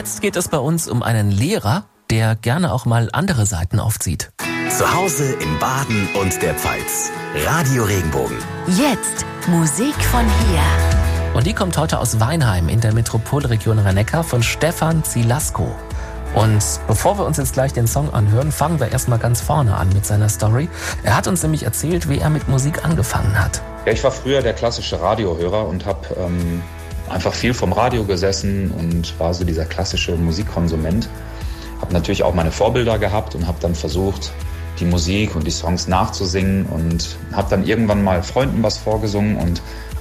Jetzt geht es bei uns um einen Lehrer, der gerne auch mal andere Seiten aufzieht. Zu Hause in Baden und der Pfalz. Radio Regenbogen. Jetzt Musik von hier. Und die kommt heute aus Weinheim in der Metropolregion rhein von Stefan Zilasko. Und bevor wir uns jetzt gleich den Song anhören, fangen wir erstmal ganz vorne an mit seiner Story. Er hat uns nämlich erzählt, wie er mit Musik angefangen hat. Ja, ich war früher der klassische Radiohörer und habe ähm, einfach viel vom Radio gesessen und war so dieser klassische Musikkonsument. Habe natürlich auch meine Vorbilder gehabt und habe dann versucht, die Musik und die Songs nachzusingen und habe dann irgendwann mal Freunden was vorgesungen und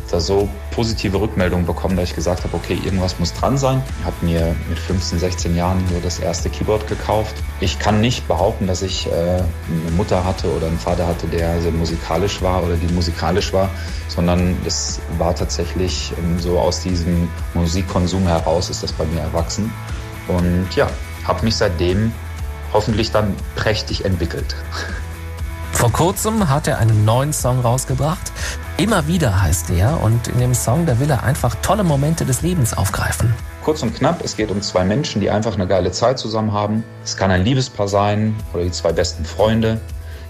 da so positive Rückmeldungen bekommen, dass ich gesagt habe, okay, irgendwas muss dran sein. Ich habe mir mit 15, 16 Jahren nur das erste Keyboard gekauft. Ich kann nicht behaupten, dass ich äh, eine Mutter hatte oder einen Vater hatte, der sehr musikalisch war oder die musikalisch war, sondern es war tatsächlich ähm, so aus diesem Musikkonsum heraus ist das bei mir erwachsen. Und ja, habe mich seitdem hoffentlich dann prächtig entwickelt. Vor kurzem hat er einen neuen Song rausgebracht. Immer wieder heißt er und in dem Song, da will er einfach tolle Momente des Lebens aufgreifen. Kurz und knapp, es geht um zwei Menschen, die einfach eine geile Zeit zusammen haben. Es kann ein Liebespaar sein oder die zwei besten Freunde.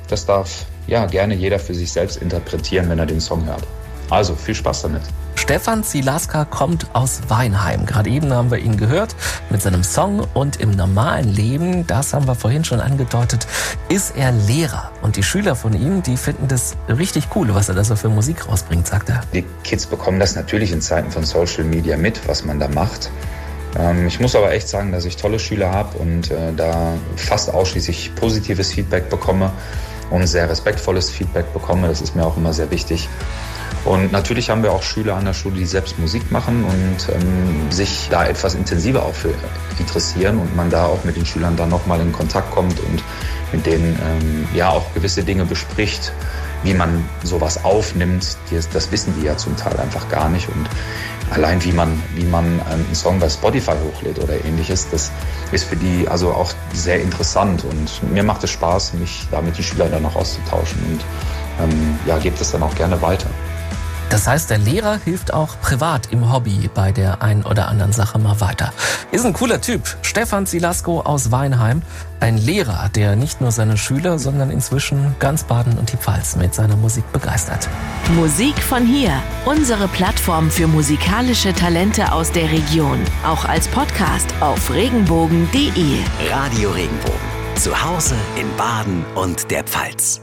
Das darf ja gerne jeder für sich selbst interpretieren, wenn er den Song hört. Also viel Spaß damit. Stefan Zilaska kommt aus Weinheim. Gerade eben haben wir ihn gehört mit seinem Song und im normalen Leben, das haben wir vorhin schon angedeutet, ist er Lehrer. Und die Schüler von ihm, die finden das richtig cool, was er da so für Musik rausbringt, sagt er. Die Kids bekommen das natürlich in Zeiten von Social Media mit, was man da macht. Ähm, ich muss aber echt sagen, dass ich tolle Schüler habe und äh, da fast ausschließlich positives Feedback bekomme und sehr respektvolles Feedback bekomme. Das ist mir auch immer sehr wichtig. Und natürlich haben wir auch Schüler an der Schule, die selbst Musik machen und ähm, sich da etwas intensiver auch für interessieren und man da auch mit den Schülern dann nochmal in Kontakt kommt und mit denen ähm, ja auch gewisse Dinge bespricht, wie man sowas aufnimmt. Das, das wissen die ja zum Teil einfach gar nicht und allein wie man, wie man einen Song bei Spotify hochlädt oder ähnliches, das ist für die also auch sehr interessant und mir macht es Spaß, mich da mit den Schülern dann noch auszutauschen und ähm, ja, gebt es dann auch gerne weiter. Das heißt, der Lehrer hilft auch privat im Hobby bei der ein oder anderen Sache mal weiter. Ist ein cooler Typ. Stefan Silasko aus Weinheim. Ein Lehrer, der nicht nur seine Schüler, sondern inzwischen ganz Baden und die Pfalz mit seiner Musik begeistert. Musik von hier. Unsere Plattform für musikalische Talente aus der Region. Auch als Podcast auf regenbogen.de. Radio Regenbogen. Zu Hause in Baden und der Pfalz.